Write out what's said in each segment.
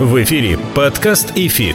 В эфире подкаст «ИФИТ».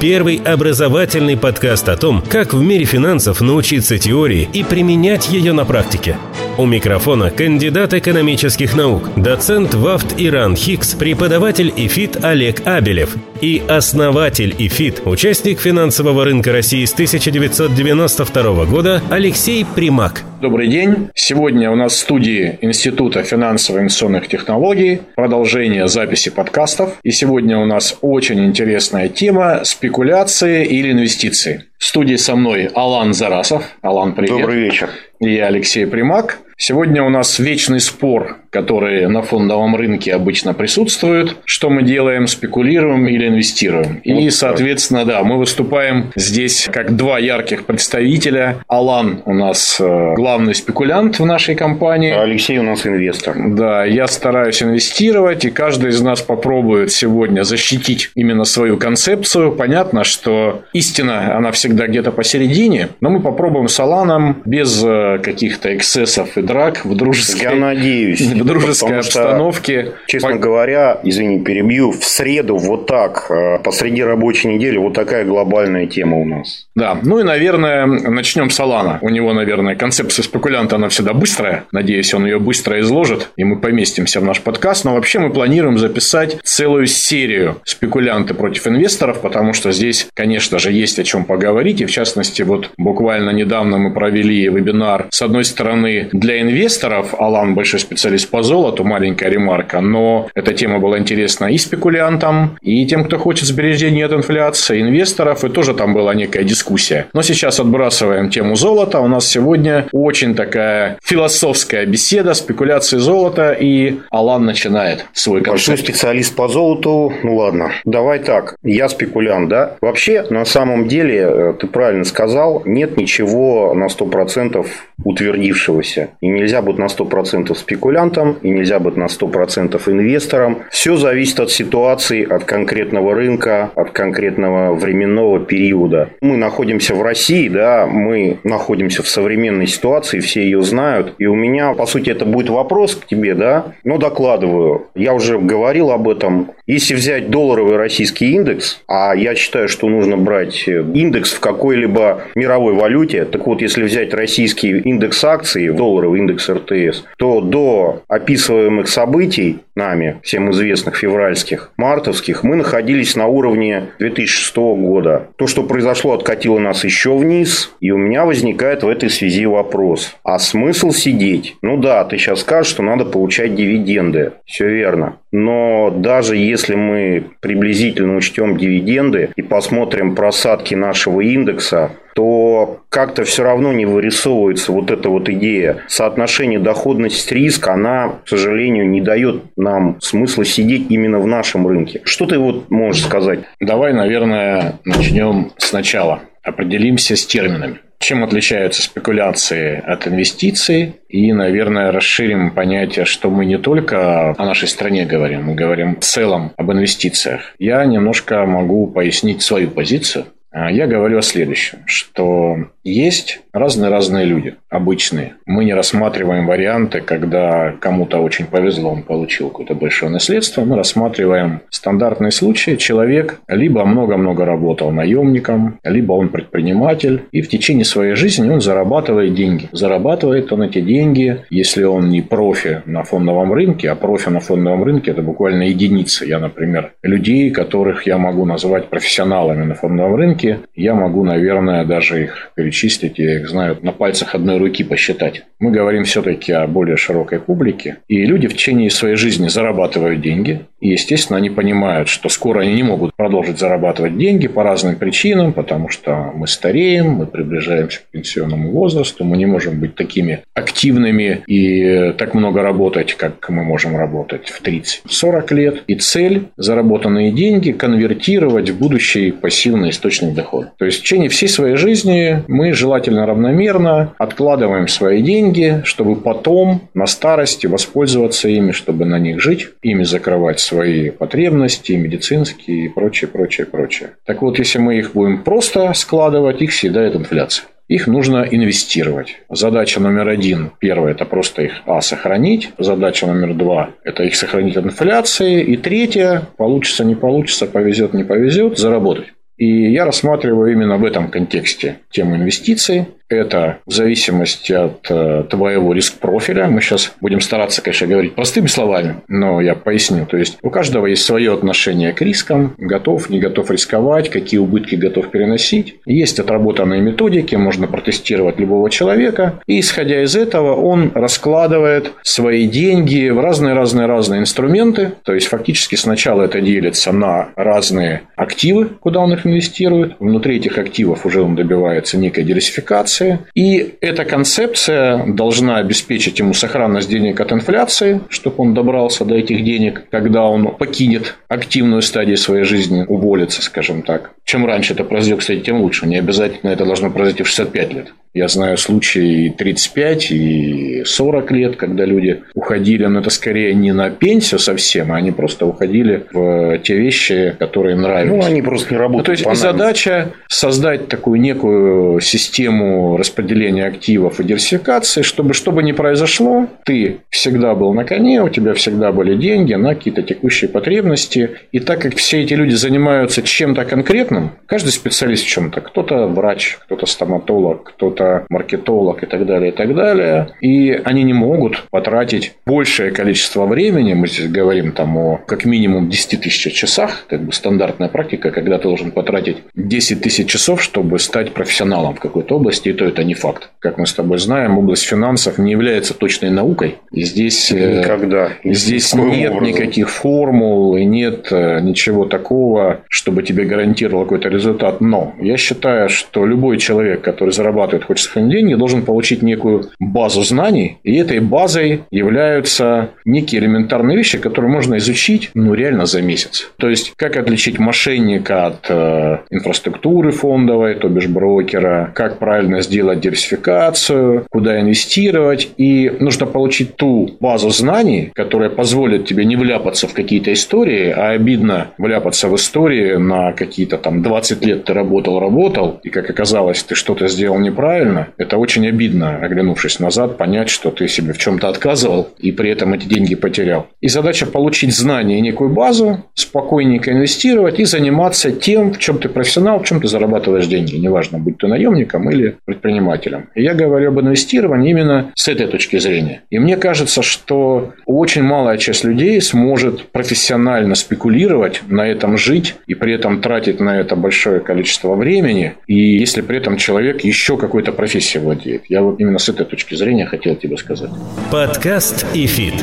Первый образовательный подкаст о том, как в мире финансов научиться теории и применять ее на практике – у микрофона кандидат экономических наук, доцент ВАВТ и РАНХиГС, преподаватель ИФИТ Олег Абелев и основатель ИФИТ, участник финансового рынка России с 1992 года Алексей Примак. Добрый день. Сегодня у нас в студии Института финансово-инвестиционных технологий продолжение записи подкастов. И сегодня у нас очень интересная тема – спекуляции или инвестиции. В студии со мной Алан Зарасов. Алан, привет. Добрый вечер. И я Алексей Примак. Сегодня у нас вечный спор, который на фондовом рынке обычно присутствует. Что мы делаем, спекулируем или инвестируем. И, вот соответственно, да, мы выступаем здесь как два ярких представителя. Алан у нас э, главный спекулянт в нашей компании. А Алексей у нас инвестор. Да, я стараюсь инвестировать, и каждый из нас попробует сегодня защитить именно свою концепцию. Понятно, что истина, она всегда где-то посередине, но мы попробуем с Аланом без э, каких-то эксцессов и драк в дружеской, Я надеюсь, в дружеской обстановке. Что, честно По... говоря, извини, перебью, в среду вот так, э, посреди рабочей недели, вот такая глобальная тема у нас. Да, ну и, наверное, начнем с Алана. У него, наверное, концепция спекулянта, она всегда быстрая. Надеюсь, он ее быстро изложит, и мы поместимся в наш подкаст. Но вообще мы планируем записать целую серию спекулянты против инвесторов, потому что здесь, конечно же, есть о чем поговорить. И, в частности, вот буквально недавно мы провели вебинар, с одной стороны, для инвесторов, Алан большой специалист по золоту, маленькая ремарка, но эта тема была интересна и спекулянтам, и тем, кто хочет сбережения от инфляции, инвесторов, и тоже там была некая дискуссия. Но сейчас отбрасываем тему золота. У нас сегодня очень такая философская беседа, спекуляции золота, и Алан начинает свой концепт. Большой специалист по золоту, ну ладно, давай так, я спекулянт, да? Вообще, на самом деле, э, ты правильно сказал, нет ничего на 100% утвердившегося. И нельзя быть на 100% спекулянтом, и нельзя быть на 100% инвестором. Все зависит от ситуации, от конкретного рынка, от конкретного временного периода. Мы находимся в России, да, мы находимся в современной ситуации, все ее знают. И у меня, по сути, это будет вопрос к тебе, да, но докладываю. Я уже говорил об этом. Если взять долларовый российский индекс, а я считаю, что нужно брать индекс в какой-либо мировой валюте, так вот, если взять российский индекс акций, долларовый индекс РТС, то до описываемых событий нами, всем известных февральских, мартовских, мы находились на уровне 2006 года. То, что произошло, откатило нас еще вниз, и у меня возникает в этой связи вопрос. А смысл сидеть? Ну да, ты сейчас скажешь, что надо получать дивиденды. Все верно. Но даже если мы приблизительно учтем дивиденды и посмотрим просадки нашего индекса, то как-то все равно не вырисовывается вот эта вот идея. Соотношение доходность-риск, она, к сожалению, не дает нам смысла сидеть именно в нашем рынке. Что ты вот можешь сказать? Давай, наверное, начнем сначала. Определимся с терминами. Чем отличаются спекуляции от инвестиций? И, наверное, расширим понятие, что мы не только о нашей стране говорим, мы говорим в целом об инвестициях. Я немножко могу пояснить свою позицию. А я говорю о следующем, что есть разные-разные люди, обычные. Мы не рассматриваем варианты, когда кому-то очень повезло, он получил какое-то большое наследство. Мы рассматриваем стандартные случаи. Человек либо много-много работал наемником, либо он предприниматель, и в течение своей жизни он зарабатывает деньги. Зарабатывает он эти деньги, если он не профи на фондовом рынке, а профи на фондовом рынке – это буквально единицы. Я, например, людей, которых я могу назвать профессионалами на фондовом рынке, я могу, наверное, даже их перечислить перечислить, я их знаю на пальцах одной руки посчитать. Мы говорим все-таки о более широкой публике. И люди в течение своей жизни зарабатывают деньги. И, естественно, они понимают, что скоро они не могут продолжить зарабатывать деньги по разным причинам, потому что мы стареем, мы приближаемся к пенсионному возрасту, мы не можем быть такими активными и так много работать, как мы можем работать в 30-40 лет. И цель – заработанные деньги конвертировать в будущий пассивный источник дохода. То есть в течение всей своей жизни мы мы желательно равномерно откладываем свои деньги, чтобы потом на старости воспользоваться ими, чтобы на них жить, ими закрывать свои потребности, медицинские и прочее, прочее, прочее. Так вот, если мы их будем просто складывать, их съедает инфляция. их нужно инвестировать. Задача номер один, первое, это просто их, а, сохранить. Задача номер два, это их сохранить от инфляции. И третье, получится, не получится, повезет, не повезет, заработать. И я рассматриваю именно в этом контексте тему инвестиций. Это в зависимости от э, твоего риск-профиля. Мы сейчас будем стараться, конечно, говорить простыми словами, но я поясню. То есть у каждого есть свое отношение к рискам, готов, не готов рисковать, какие убытки готов переносить. Есть отработанные методики, можно протестировать любого человека. И исходя из этого, он раскладывает свои деньги в разные-разные-разные инструменты. То есть фактически сначала это делится на разные активы, куда он их инвестирует. Внутри этих активов уже он добивается некой диверсификации инфляции. И эта концепция должна обеспечить ему сохранность денег от инфляции, чтобы он добрался до этих денег, когда он покинет активную стадию своей жизни, уволится, скажем так. Чем раньше это произойдет, кстати, тем лучше. Не обязательно это должно произойти в 65 лет. Я знаю случаи и 35, и 40 лет, когда люди уходили, но это скорее не на пенсию совсем, а они просто уходили в те вещи, которые нравились. Ну, они просто не работают. Ну, то есть, задача создать такую некую систему распределения активов и диверсификации, чтобы что бы ни произошло, ты всегда был на коне, у тебя всегда были деньги на какие-то текущие потребности. И так как все эти люди занимаются чем-то конкретным, каждый специалист в чем-то, кто-то врач, кто-то стоматолог, кто-то кто маркетолог и так далее, и так далее. И они не могут потратить большее количество времени, мы здесь говорим там о как минимум 10 тысяч часах, как бы стандартная практика, когда ты должен потратить 10 тысяч часов, чтобы стать профессионалом в какой-то области, и то это не факт. Как мы с тобой знаем, область финансов не является точной наукой. И здесь, э, Никогда. здесь нет образом. никаких формул и нет э, ничего такого, чтобы тебе гарантировал какой-то результат. Но я считаю, что любой человек, который зарабатывает хочет сохранить деньги, должен получить некую базу знаний, и этой базой являются некие элементарные вещи, которые можно изучить, ну, реально за месяц. То есть, как отличить мошенника от э, инфраструктуры фондовой, то бишь брокера, как правильно сделать диверсификацию, куда инвестировать, и нужно получить ту базу знаний, которая позволит тебе не вляпаться в какие-то истории, а обидно вляпаться в истории на какие-то там 20 лет ты работал, работал, и как оказалось, ты что-то сделал неправильно, неправильно, это очень обидно, оглянувшись назад, понять, что ты себе в чем-то отказывал и при этом эти деньги потерял. И задача получить знания и некую базу, спокойненько инвестировать и заниматься тем, в чем ты профессионал, в чем ты зарабатываешь деньги. Неважно, будь ты наемником или предпринимателем. И я говорю об инвестировании именно с этой точки зрения. И мне кажется, что очень малая часть людей сможет профессионально спекулировать, на этом жить и при этом тратить на это большое количество времени. И если при этом человек еще какой-то какой-то профессией владеет. Я вот именно с этой точки зрения хотел тебе сказать. Подкаст ИФИТ.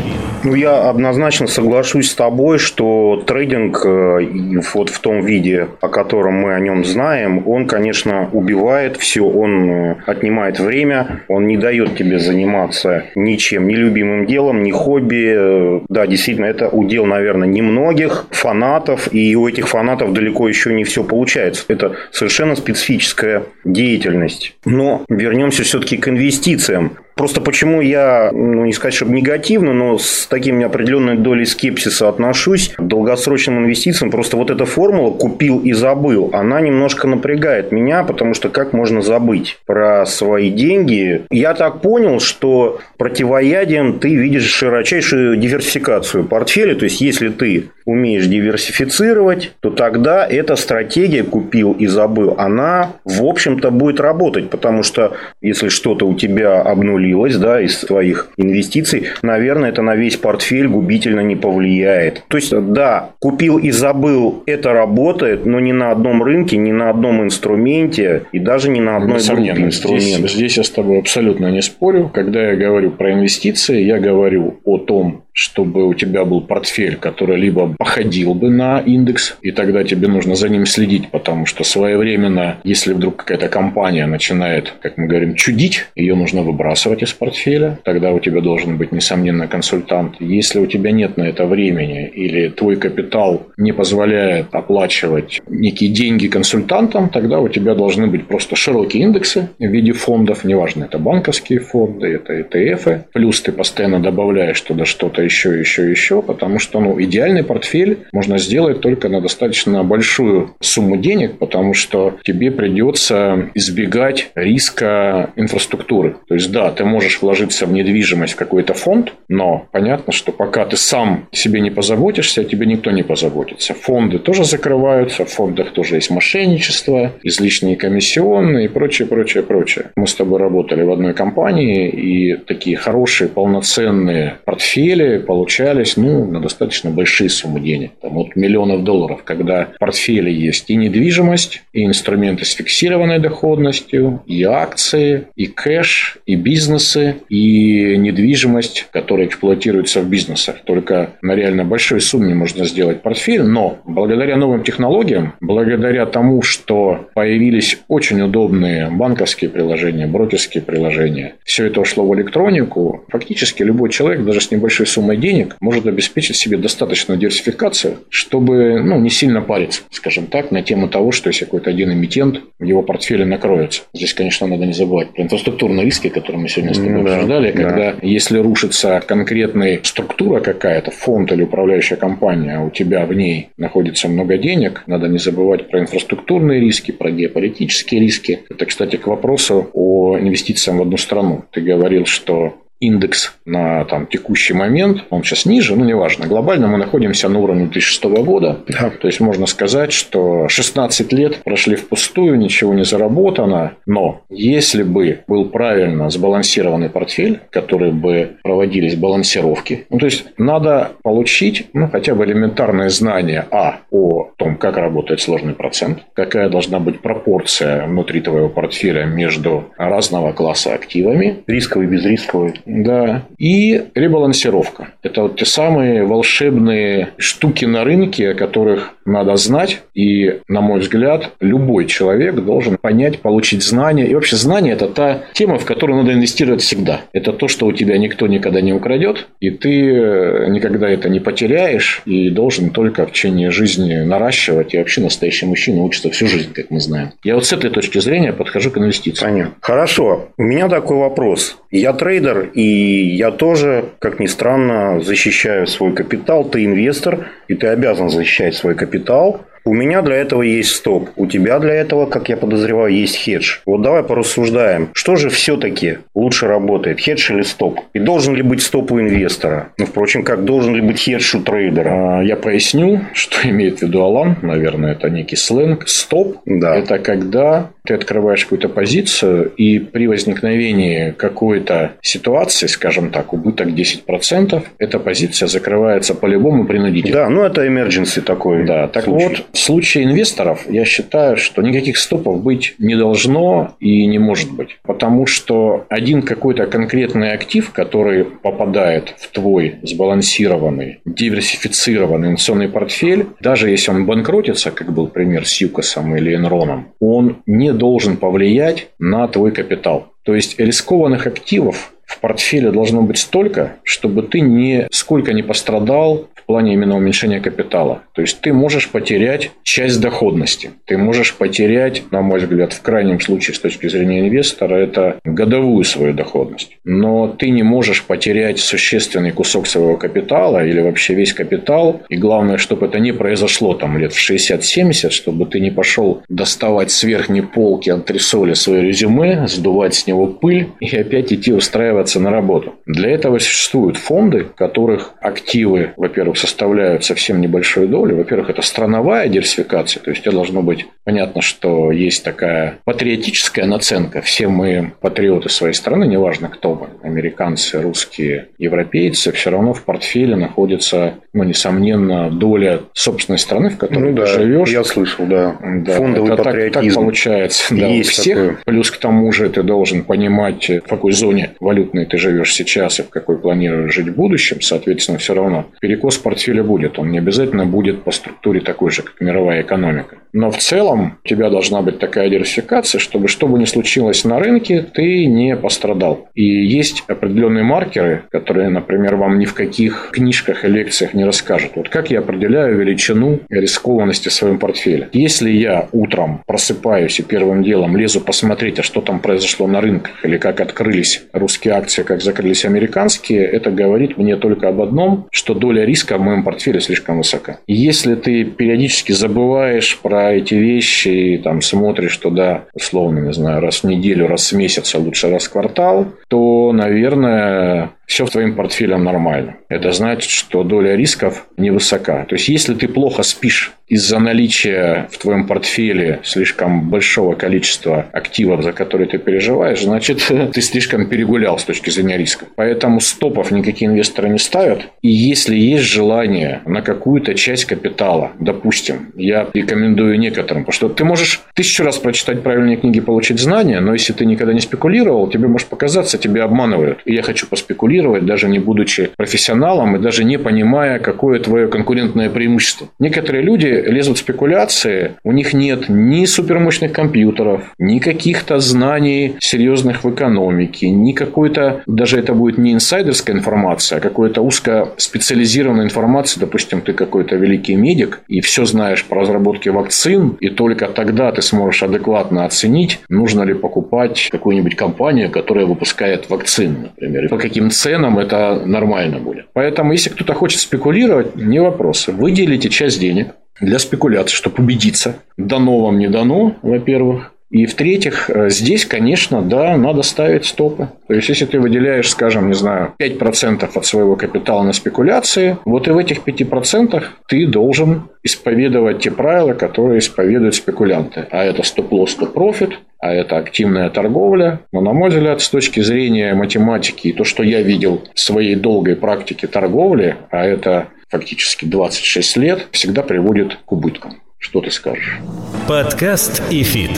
Ну, я однозначно соглашусь с тобой, что трейдинг э, вот в том виде, о котором мы о нем знаем, он, конечно, убивает все, он э, отнимает время, он не дает тебе заниматься ничем, ни любимым делом, ни хобби. Э, да, действительно, это удел, наверное, немногих фанатов, и у этих фанатов далеко еще не все получается. Это совершенно специфическая деятельность. Но вернемся все-таки к инвестициям. Просто почему я, ну не сказать, чтобы негативно, но с таким определенной долей скепсиса отношусь к долгосрочным инвестициям. Просто вот эта формула «купил и забыл», она немножко напрягает меня, потому что как можно забыть про свои деньги? Я так понял, что противоядием ты видишь широчайшую диверсификацию портфеля. То есть, если ты умеешь диверсифицировать, то тогда эта стратегия «купил и забыл», она, в общем-то, будет работать. Потому что, если что-то у тебя обнулилось, слилось да, из твоих инвестиций, наверное, это на весь портфель губительно не повлияет. То есть, да, купил и забыл, это работает, но не на одном рынке, не на одном инструменте и даже не на одной группе инструментов. Здесь, здесь я с тобой абсолютно не спорю. Когда я говорю про инвестиции, я говорю о том, чтобы у тебя был портфель, который либо походил бы на индекс, и тогда тебе нужно за ним следить, потому что своевременно, если вдруг какая-то компания начинает, как мы говорим, чудить, ее нужно выбрасывать из портфеля, тогда у тебя должен быть, несомненно, консультант. Если у тебя нет на это времени или твой капитал не позволяет оплачивать некие деньги консультантам, тогда у тебя должны быть просто широкие индексы в виде фондов, неважно, это банковские фонды, это ETF, плюс ты постоянно добавляешь туда что-то еще, еще, еще, потому что ну, идеальный портфель можно сделать только на достаточно большую сумму денег, потому что тебе придется избегать риска инфраструктуры. То есть, да, ты можешь вложиться в недвижимость в какой-то фонд, но понятно, что пока ты сам себе не позаботишься, тебе никто не позаботится. Фонды тоже закрываются, в фондах тоже есть мошенничество, излишние комиссионные и прочее, прочее, прочее. Мы с тобой работали в одной компании, и такие хорошие, полноценные портфели получались ну, на достаточно большие суммы денег. Там от миллионов долларов, когда в портфеле есть и недвижимость, и инструменты с фиксированной доходностью, и акции, и кэш, и бизнесы, и недвижимость, которая эксплуатируется в бизнесах. Только на реально большой сумме можно сделать портфель, но благодаря новым технологиям, благодаря тому, что появились очень удобные банковские приложения, брокерские приложения, все это ушло в электронику, фактически любой человек, даже с небольшой суммой денег, может обеспечить себе достаточную диверсификацию, чтобы ну, не сильно париться, скажем так, на тему того, что если какой-то один эмитент в его портфеле накроется. Здесь, конечно, надо не забывать про инфраструктурные риски, которые мы сегодня с тобой да, обсуждали, да. когда если рушится конкретная структура какая-то, фонд или управляющая компания, а у тебя в ней находится много денег, надо не забывать про инфраструктурные риски, про геополитические риски. Это, кстати, к вопросу о инвестициях в одну страну. Ты говорил, что индекс на там, текущий момент, он сейчас ниже, ну неважно, глобально мы находимся на уровне 2006 года, да. то есть можно сказать, что 16 лет прошли впустую, ничего не заработано, но если бы был правильно сбалансированный портфель, который бы проводились балансировки, ну то есть надо получить ну, хотя бы элементарное знание а, о том, как работает сложный процент, какая должна быть пропорция внутри твоего портфеля между разного класса активами, рисковый, безрисковый, да. И ребалансировка. Это вот те самые волшебные штуки на рынке, о которых надо знать. И, на мой взгляд, любой человек должен понять, получить знания. И вообще знание – это та тема, в которую надо инвестировать всегда. Это то, что у тебя никто никогда не украдет, и ты э, никогда это не потеряешь, и должен только в течение жизни наращивать. И вообще настоящий мужчина учится всю жизнь, как мы знаем. Я вот с этой точки зрения подхожу к инвестициям. Понятно. Хорошо. У меня такой вопрос. Я трейдер, и я тоже, как ни странно, защищаю свой капитал. Ты инвестор, и ты обязан защищать свой капитал. У меня для этого есть стоп. У тебя для этого, как я подозреваю, есть хедж. Вот давай порассуждаем. Что же все-таки лучше работает, хедж или стоп? И должен ли быть стоп у инвестора? Ну, впрочем, как должен ли быть хедж у трейдера? А, я поясню, что имеет в виду Алан. Наверное, это некий сленг. Стоп да. – это когда ты открываешь какую-то позицию, и при возникновении какой-то ситуации, скажем так, убыток 10%, эта позиция закрывается по-любому принудительно. Да, ну это emergency такой. Да, так случай. вот, в случае инвесторов я считаю, что никаких стопов быть не должно и не может быть. Потому что один какой-то конкретный актив, который попадает в твой сбалансированный, диверсифицированный инвестиционный портфель, даже если он банкротится, как был пример с Юкосом или Энроном, он не должен повлиять на твой капитал. То есть рискованных активов в портфеле должно быть столько, чтобы ты ни сколько не пострадал плане именно уменьшения капитала. То есть ты можешь потерять часть доходности. Ты можешь потерять, на мой взгляд, в крайнем случае с точки зрения инвестора, это годовую свою доходность. Но ты не можешь потерять существенный кусок своего капитала или вообще весь капитал. И главное, чтобы это не произошло там лет в 60-70, чтобы ты не пошел доставать с верхней полки антресоли свое резюме, сдувать с него пыль и опять идти устраивать устраиваться на работу. Для этого существуют фонды, которых активы, во-первых, составляют совсем небольшую долю. Во-первых, это страновая диверсификация, то есть это должно быть понятно, что есть такая патриотическая наценка. Все мы патриоты своей страны, неважно кто мы, американцы, русские, европейцы, все равно в портфеле находится, ну, несомненно, доля собственной страны, в которой ну, ты да, живешь. Я слышал, да. да Фондовый это патриотизм. Так, так получается да, есть у всех. Такое. Плюс к тому же ты должен понимать, в какой зоне валют валютной ты живешь сейчас и в какой планируешь жить в будущем, соответственно, все равно перекос портфеле будет. Он не обязательно будет по структуре такой же, как мировая экономика. Но в целом у тебя должна быть такая диверсификация, чтобы что бы ни случилось на рынке, ты не пострадал. И есть определенные маркеры, которые, например, вам ни в каких книжках и лекциях не расскажут. Вот как я определяю величину рискованности в своем портфеле. Если я утром просыпаюсь и первым делом лезу посмотреть, а что там произошло на рынках, или как открылись русские акции, как закрылись американские, это говорит мне только об одном, что доля риска в моем портфеле слишком высока. Если ты периодически забываешь про эти вещи и там смотришь туда, условно, не знаю, раз в неделю, раз в месяц, а лучше раз в квартал, то, наверное, все в твоем портфеле нормально. Это значит, что доля рисков невысока. То есть, если ты плохо спишь из-за наличия в твоем портфеле слишком большого количества активов, за которые ты переживаешь, значит, ты слишком перегулял с точки зрения риска. Поэтому стопов никакие инвесторы не ставят. И если есть желание на какую-то часть капитала, допустим, я рекомендую некоторым, потому что ты можешь тысячу раз прочитать правильные книги, получить знания, но если ты никогда не спекулировал, тебе может показаться, тебе обманывают. И я хочу поспекулировать конкурировать, даже не будучи профессионалом и даже не понимая, какое твое конкурентное преимущество. Некоторые люди лезут в спекуляции, у них нет ни супермощных компьютеров, ни каких-то знаний серьезных в экономике, ни какой-то, даже это будет не инсайдерская информация, а какой-то узкоспециализированная информация, допустим, ты какой-то великий медик и все знаешь по разработке вакцин, и только тогда ты сможешь адекватно оценить, нужно ли покупать какую-нибудь компанию, которая выпускает вакцины, например, и по каким ценам ценам это нормально будет. Поэтому, если кто-то хочет спекулировать, не вопрос. Выделите часть денег для спекуляции, чтобы убедиться, дано вам, не дано, во-первых. И в-третьих, э, здесь, конечно, да, надо ставить стопы. То есть, если ты выделяешь, скажем, не знаю, 5% от своего капитала на спекуляции, вот и в этих 5% ты должен исповедовать те правила, которые исповедуют спекулянты. А это стоп-лосс, стоп-профит, а это активная торговля. Но, на мой взгляд, с точки зрения математики и то, что я видел в своей долгой практике торговли, а это фактически 26 лет, всегда приводит к убыткам. Что ты скажешь? Подкаст ИФИТ.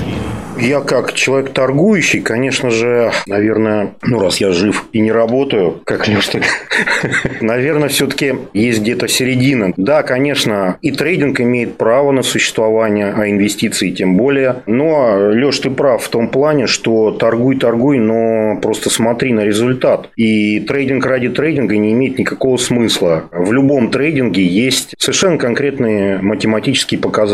Я как человек торгующий, конечно же, наверное, ну раз я жив и не работаю, как Леш, наверное, все-таки есть где-то середина. Да, конечно, и трейдинг имеет право на существование, а инвестиции тем более. Но, Леш, ты прав в том плане, что торгуй, торгуй, но просто смотри на результат. И трейдинг ради трейдинга не имеет никакого смысла. В любом трейдинге есть совершенно конкретные математические показатели,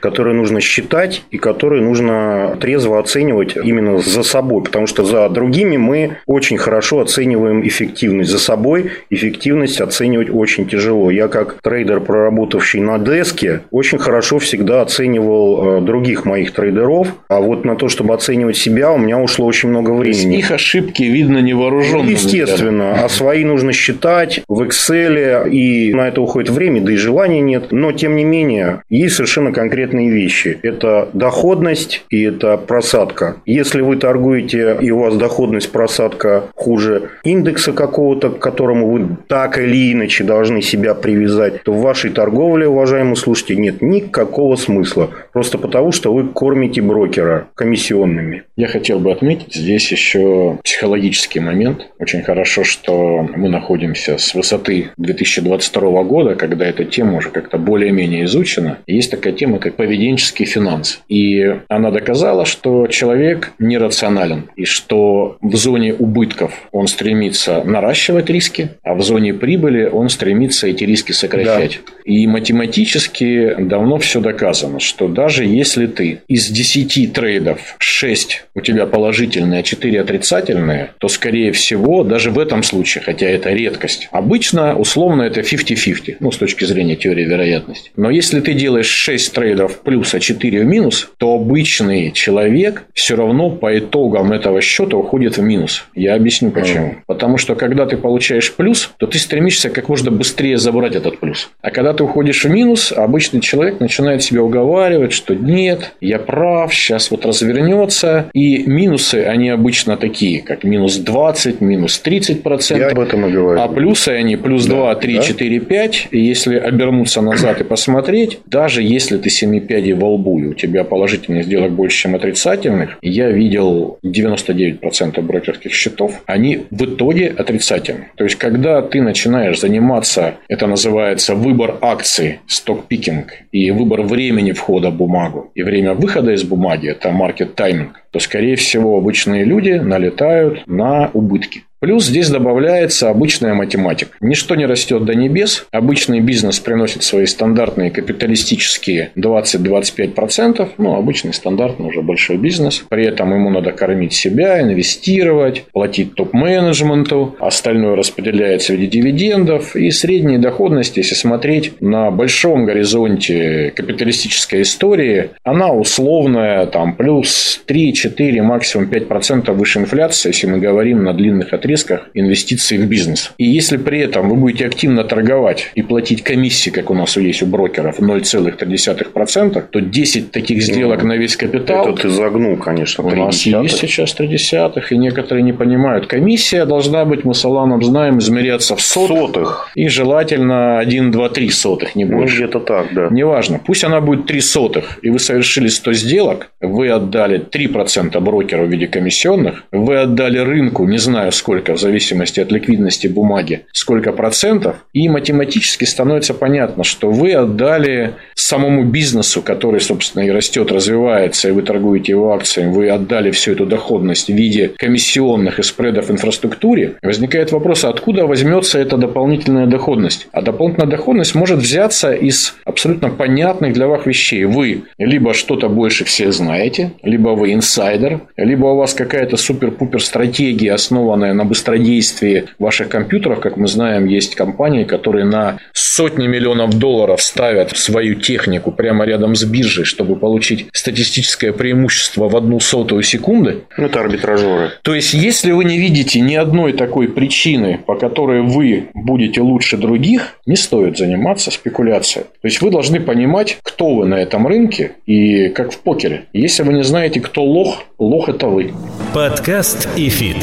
которые нужно считать и которые нужно трезво оценивать именно за собой, потому что за другими мы очень хорошо оцениваем эффективность. За собой эффективность оценивать очень тяжело. Я как трейдер, проработавший на деске, очень хорошо всегда оценивал э, других моих трейдеров, а вот на то, чтобы оценивать себя, у меня ушло очень много времени. Их ошибки видно невооруженным. Ну, естественно. А свои нужно считать в Excel, и на это уходит время, да и желания нет. Но, тем не менее, есть совершенно конкретные вещи. Это доходность и это просадка. Если вы торгуете и у вас доходность просадка хуже индекса какого-то, к которому вы так или иначе должны себя привязать, то в вашей торговле, уважаемые слушатели, нет никакого смысла. Просто потому, что вы кормите брокера комиссионными. Я хотел бы отметить здесь еще психологический момент. Очень хорошо, что мы находимся с высоты 2022 года, когда эта тема уже как-то более-менее изучена. Есть такая тема, как поведенческий финанс. И она доказала, что человек нерационален и что в зоне убытков он стремится наращивать риски, а в зоне прибыли он стремится эти риски сокращать. Да. И математически давно все доказано, что даже если ты из 10 трейдов 6 у тебя положительные, а 4 отрицательные, то, скорее всего, даже в этом случае, хотя это редкость, обычно условно это 50-50, ну, с точки зрения теории вероятности. Но если ты делаешь 6 трейдов плюс, а 4 в минус, то обычный человек все равно по итогам этого счета уходит в минус. Я объясню почему. Mm. Потому что когда ты получаешь плюс, то ты стремишься как можно быстрее забрать этот плюс. А когда ты уходишь в минус, обычный человек начинает себя уговаривать, что нет, я прав, сейчас вот развернется. И минусы, они обычно такие, как минус 20, минус 30 процентов. Я об этом и говорю. А плюсы они плюс 2, 3, да? 4, 5. И если обернуться назад и посмотреть, даже если если ты семи пядей во лбу, и у тебя положительных сделок больше, чем отрицательных, я видел 99% брокерских счетов, они в итоге отрицательны. То есть, когда ты начинаешь заниматься, это называется выбор акций, сток-пикинг, и выбор времени входа в бумагу, и время выхода из бумаги, это маркет тайминг, то, скорее всего, обычные люди налетают на убытки. Плюс здесь добавляется обычная математика. Ничто не растет до небес. Обычный бизнес приносит свои стандартные капиталистические 20-25%. Ну, обычный стандартный уже большой бизнес. При этом ему надо кормить себя, инвестировать, платить топ-менеджменту. Остальное распределяется в виде дивидендов. И средняя доходность, если смотреть на большом горизонте капиталистической истории, она условная, там, плюс 3-4, максимум 5% выше инфляции, если мы говорим на длинных отрезках отрезках инвестиций в бизнес. И если при этом вы будете активно торговать и платить комиссии, как у нас есть у брокеров, 0,3%, то 10 таких сделок ну, на весь капитал... Это ты загнул, конечно. У нас десятых. есть сейчас 3 десятых, и некоторые не понимают. Комиссия должна быть, мы с Аланом знаем, измеряться в сотых. сотых. И желательно 1, 2, 3 сотых, не ну, больше. Ну, где-то так, да. Неважно. Пусть она будет 3 сотых, и вы совершили 100 сделок, вы отдали 3% брокеру в виде комиссионных, вы отдали рынку, не знаю сколько, сколько, в зависимости от ликвидности бумаги, сколько процентов, и математически становится понятно, что вы отдали самому бизнесу, который, собственно, и растет, развивается, и вы торгуете его акциями, вы отдали всю эту доходность в виде комиссионных и спредов инфраструктуре, возникает вопрос, откуда возьмется эта дополнительная доходность? А дополнительная доходность может взяться из абсолютно понятных для вас вещей. Вы либо что-то больше всех знаете, либо вы инсайдер, либо у вас какая-то супер-пупер стратегия, основанная на быстродействии ваших компьютеров, как мы знаем, есть компании, которые на сотни миллионов долларов ставят свою технику прямо рядом с биржей, чтобы получить статистическое преимущество в одну сотую секунды. Ну, это арбитражеры. То есть, если вы не видите ни одной такой причины, по которой вы будете лучше других, не стоит заниматься спекуляцией. То есть, вы должны понимать, кто вы на этом рынке и как в покере. Если вы не знаете, кто лох, лох – это вы. Подкаст ИФИТ.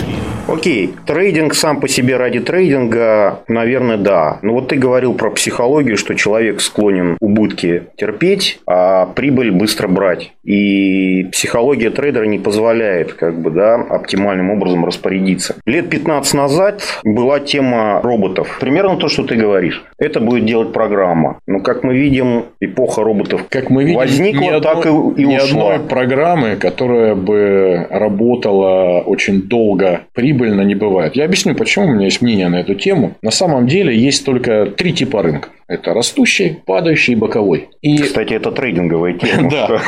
Окей, трейдинг сам по себе ради трейдинга, наверное, да. Но вот ты говорил про психологию, что человек склонен убытки терпеть, а прибыль быстро брать. И психология трейдера не позволяет как бы, да, оптимальным образом распорядиться. Лет 15 назад была тема роботов. Примерно то, что ты говоришь. Это будет делать программа. Но, как мы видим, эпоха роботов как мы видим, возникла, ни так одной, и, и ни ушла. одной программы, которая бы работала очень долго, прибыльно не бывает. Я объясню, почему у меня есть мнение на эту тему. На самом деле есть только три типа рынка. Это растущий, падающий и боковой. И... Кстати, это трейдинговая тема. Да.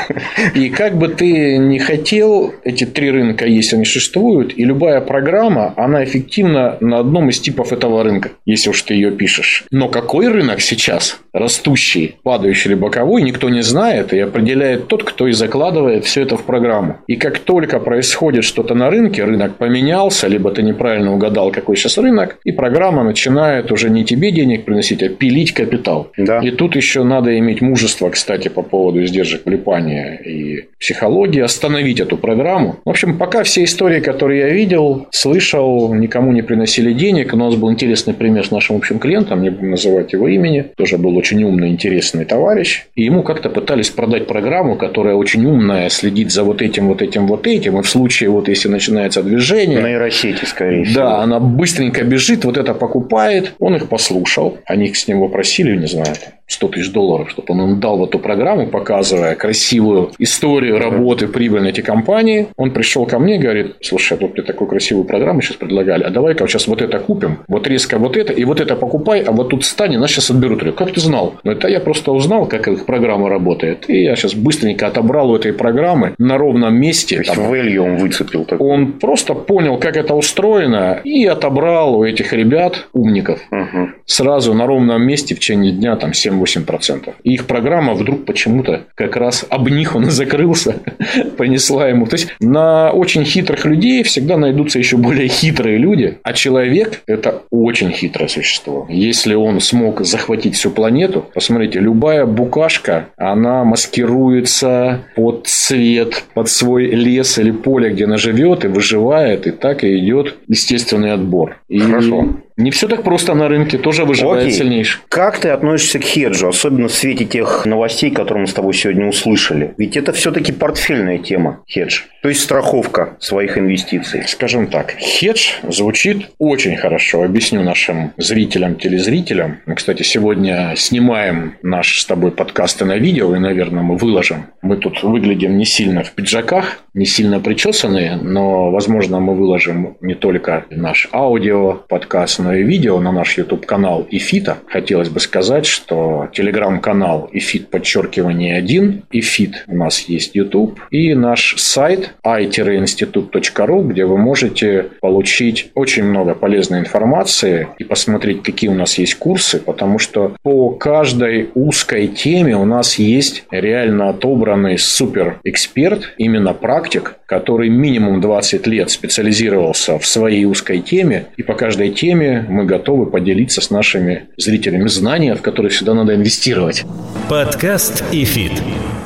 И как бы ты не хотел, эти три рынка есть, они существуют, и любая программа, она эффективна на одном из типов этого рынка, если уж ты ее пишешь. Но какой рынок сейчас? Растущий, падающий или боковой, никто не знает, и определяет тот, кто и закладывает все это в программу. И как только происходит что-то на рынке, рынок поменялся, либо ты неправильно угадал, какой сейчас рынок, и программа начинает уже не тебе денег приносить, а пилить капитал. Да. И тут еще надо иметь мужество, кстати, по поводу издержек влипания и психологии, остановить эту программу. В общем, пока все истории, которые я видел, слышал, никому не приносили денег. У нас был интересный пример с нашим общим клиентом, не будем называть его имени. Тоже был очень умный, интересный товарищ. И ему как-то пытались продать программу, которая очень умная, следит за вот этим, вот этим, вот этим. И в случае, вот если начинается движение... Нейросети, скорее всего. Да, она быстренько бежит, вот это покупает. Он их послушал. Они с него просили, не знаю, 100 тысяч долларов, чтобы он им дал в эту программу, показывая красивую историю работы прибыльной эти компании. Он пришел ко мне и говорит, слушай, вот мне такую красивую программу сейчас предлагали, а давай-ка сейчас вот это купим, вот резко вот это, и вот это покупай, а вот тут стань, нас сейчас отберут. Я как ты знал? Ну, это я просто узнал, как их программа работает. И я сейчас быстренько отобрал у этой программы на ровном месте. То есть, там, value он выцепил. Такой. Он просто понял, как это устроено, и отобрал у этих ребят, умников, угу. сразу на ровном месте в течение дня там 7 8%. И их программа вдруг почему-то как раз об них он и закрылся, понесла ему. То есть, на очень хитрых людей всегда найдутся еще более хитрые люди, а человек – это очень хитрое существо. Если он смог захватить всю планету, посмотрите, любая букашка, она маскируется под цвет, под свой лес или поле, где она живет и выживает, и так и идет естественный отбор. И Хорошо. Не все так просто на рынке, тоже выживает Окей. сильнейший. Как ты относишься к хеджу, особенно в свете тех новостей, которые мы с тобой сегодня услышали? Ведь это все-таки портфельная тема, хедж. То есть страховка своих инвестиций. Скажем так, хедж звучит очень хорошо. Объясню нашим зрителям, телезрителям. Мы, кстати, сегодня снимаем наш с тобой подкасты на видео, и, наверное, мы выложим. Мы тут выглядим не сильно в пиджаках, не сильно причесанные, но, возможно, мы выложим не только наш аудио подкаст, но и видео на наш YouTube-канал Ифита. Хотелось бы сказать, что телеграм-канал Ифит подчеркивание 1, Ифит у нас есть YouTube, и наш сайт i-institut.ru, где вы можете получить очень много полезной информации и посмотреть, какие у нас есть курсы, потому что по каждой узкой теме у нас есть реально отобранный супер эксперт, именно практик, который минимум 20 лет специализировался в своей узкой теме, и по каждой теме мы готовы поделиться с нашими зрителями знания, в которые всегда надо инвестировать. Подкаст ИФИТ.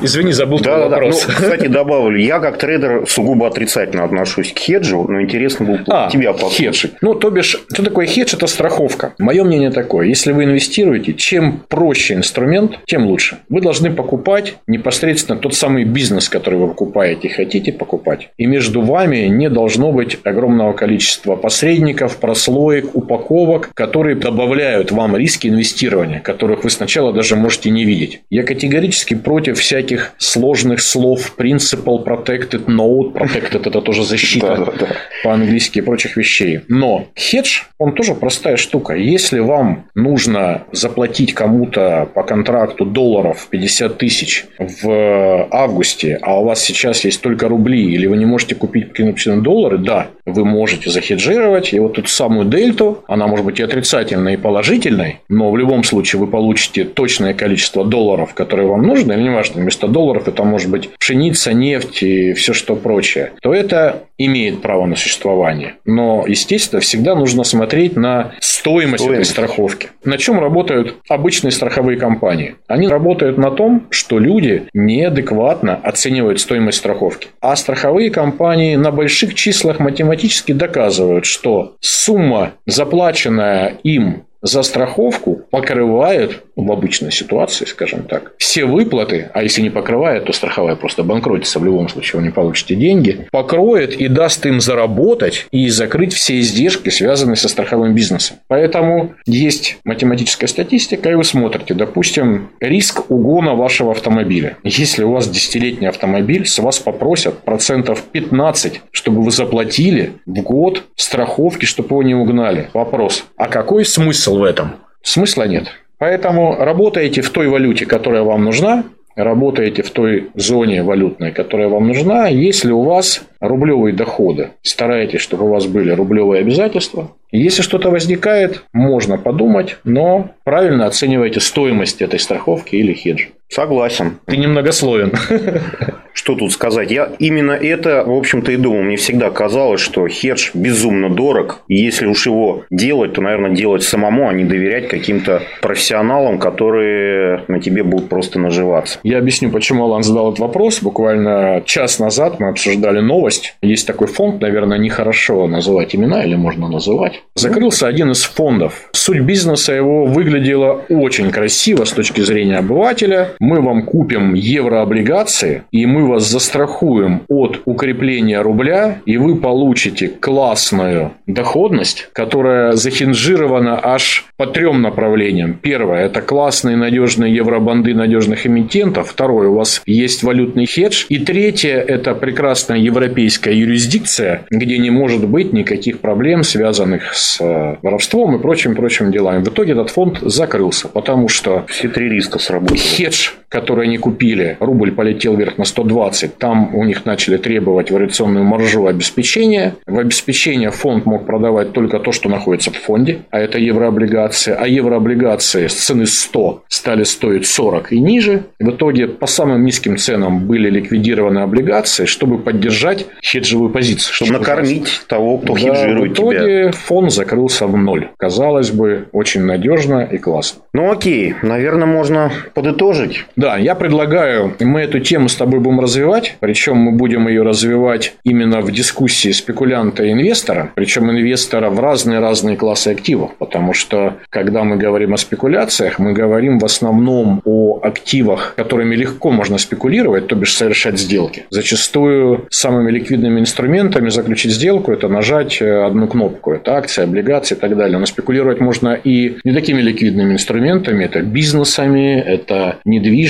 Извини, забыл да, да, вопрос. Да. Ну, кстати, добавлю, я как трейдер сугубо отрицательно отношусь к хеджу, но интересно было а, тебя послушать. Хедж. Ну, то бишь, что такое хедж? Это страховка. Мое мнение такое. Если вы инвестируете, чем проще инструмент, тем лучше. Вы должны покупать непосредственно тот самый бизнес, который вы покупаете и хотите покупать. И между вами не должно быть огромного количества посредников, прослоек, упаковок, которые добавляют вам риски инвестирования, которых вы сначала даже можете не видеть. Я категорически против всяких сложных слов principal, protected, note, protected это тоже защита по-английски и прочих вещей. Но хедж, он тоже простая штука. Если вам нужно заплатить кому-то по контракту долларов 50 тысяч в августе, а у вас сейчас есть только рубли, или вы не можете купить какие-то доллары, да, вы можете захеджировать, и вот тут самую дельту, она может быть и отрицательной, и положительной, но в любом случае вы получите точное количество долларов, которые вам нужны, или неважно, вместо долларов это может быть пшеница, нефть и все что прочее, то это имеет право на существование. Но, естественно, всегда нужно смотреть на стоимость, стоимость. этой страховки. На чем работают обычные страховые компании? Они работают на том, что люди неадекватно оценивают стоимость страховки. А страховые компании на больших числах математически доказывают, что сумма, заплаченная им за страховку покрывает в обычной ситуации, скажем так, все выплаты, а если не покрывает, то страховая просто банкротится в любом случае, вы не получите деньги, покроет и даст им заработать и закрыть все издержки, связанные со страховым бизнесом. Поэтому есть математическая статистика, и вы смотрите, допустим, риск угона вашего автомобиля. Если у вас десятилетний автомобиль, с вас попросят процентов 15, чтобы вы заплатили в год страховки, чтобы его не угнали. Вопрос, а какой смысл в этом? Смысла нет. Поэтому работаете в той валюте, которая вам нужна, работаете в той зоне валютной, которая вам нужна, если у вас рублевые доходы, старайтесь, чтобы у вас были рублевые обязательства. Если что-то возникает, можно подумать, но правильно оценивайте стоимость этой страховки или хеджа. Согласен. Ты немногословен. Что тут сказать? Я именно это, в общем-то, и думал. Мне всегда казалось, что хедж безумно дорог. И если уж его делать, то, наверное, делать самому, а не доверять каким-то профессионалам, которые на тебе будут просто наживаться. Я объясню, почему Алан задал этот вопрос. Буквально час назад мы обсуждали новость. Есть такой фонд, наверное, нехорошо называть имена, или можно называть. Закрылся один из фондов. Суть бизнеса его выглядела очень красиво с точки зрения обывателя мы вам купим еврооблигации, и мы вас застрахуем от укрепления рубля, и вы получите классную доходность, которая захинжирована аж по трем направлениям. Первое – это классные надежные евробанды надежных эмитентов. Второе – у вас есть валютный хедж. И третье – это прекрасная европейская юрисдикция, где не может быть никаких проблем, связанных с э, воровством и прочим-прочим делами. В итоге этот фонд закрылся, потому что... Все три риска сработали. Хедж much. Которые они купили, рубль полетел вверх на 120, там у них начали требовать вариационную маржу обеспечения. В обеспечение фонд мог продавать только то, что находится в фонде, а это еврооблигации. А еврооблигации с цены 100 стали стоить 40 и ниже. В итоге по самым низким ценам были ликвидированы облигации, чтобы поддержать хеджевую позицию. Чтобы накормить ужасно. того, кто да, хеджирует в итоге тебя. фонд закрылся в ноль. Казалось бы, очень надежно и классно. Ну окей, наверное, можно подытожить Да, я предлагаю, мы эту тему с тобой будем развивать, причем мы будем ее развивать именно в дискуссии спекулянта и инвестора, причем инвестора в разные-разные классы активов, потому что, когда мы говорим о спекуляциях, мы говорим в основном о активах, которыми легко можно спекулировать, то бишь совершать сделки. Зачастую самыми ликвидными инструментами заключить сделку – это нажать одну кнопку. Это акции, облигации и так далее. Но спекулировать можно и не такими ликвидными инструментами. Это бизнесами, это недвижимостью,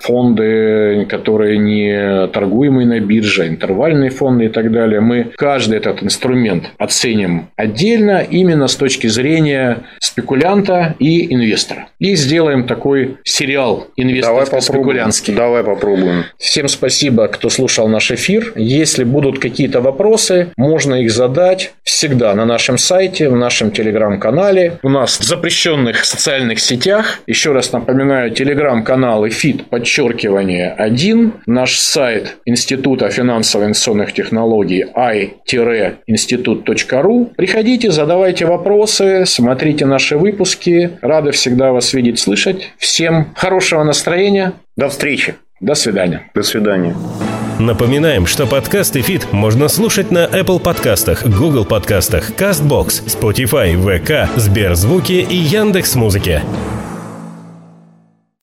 фонды, которые не торгуемые на бирже, интервальные фонды и так далее. Мы каждый этот инструмент оценим отдельно именно с точки зрения спекулянта и инвестора. И сделаем такой сериал инвесторско-спекулянский. Давай попробуем. Всем спасибо, кто слушал наш эфир. Если будут какие-то вопросы, можно их задать всегда на нашем сайте, в нашем телеграм-канале, у нас в запрещенных социальных сетях. Еще раз напоминаю, телеграм-канал ИФИТ, подчеркивание 1, наш сайт Института финансово-инвестиционных технологий i-institut.ru. Приходите, задавайте вопросы, смотрите наши выпуски. Рады всегда вас видеть, слышать. Всем хорошего настроения. До встречи. До свидания. До свидания. Напоминаем, что подкаст ИФИТ можно слушать на Apple подкастах, Google подкастах, CastBox, Spotify, VK, СберЗвуке и Яндекс.Музыке.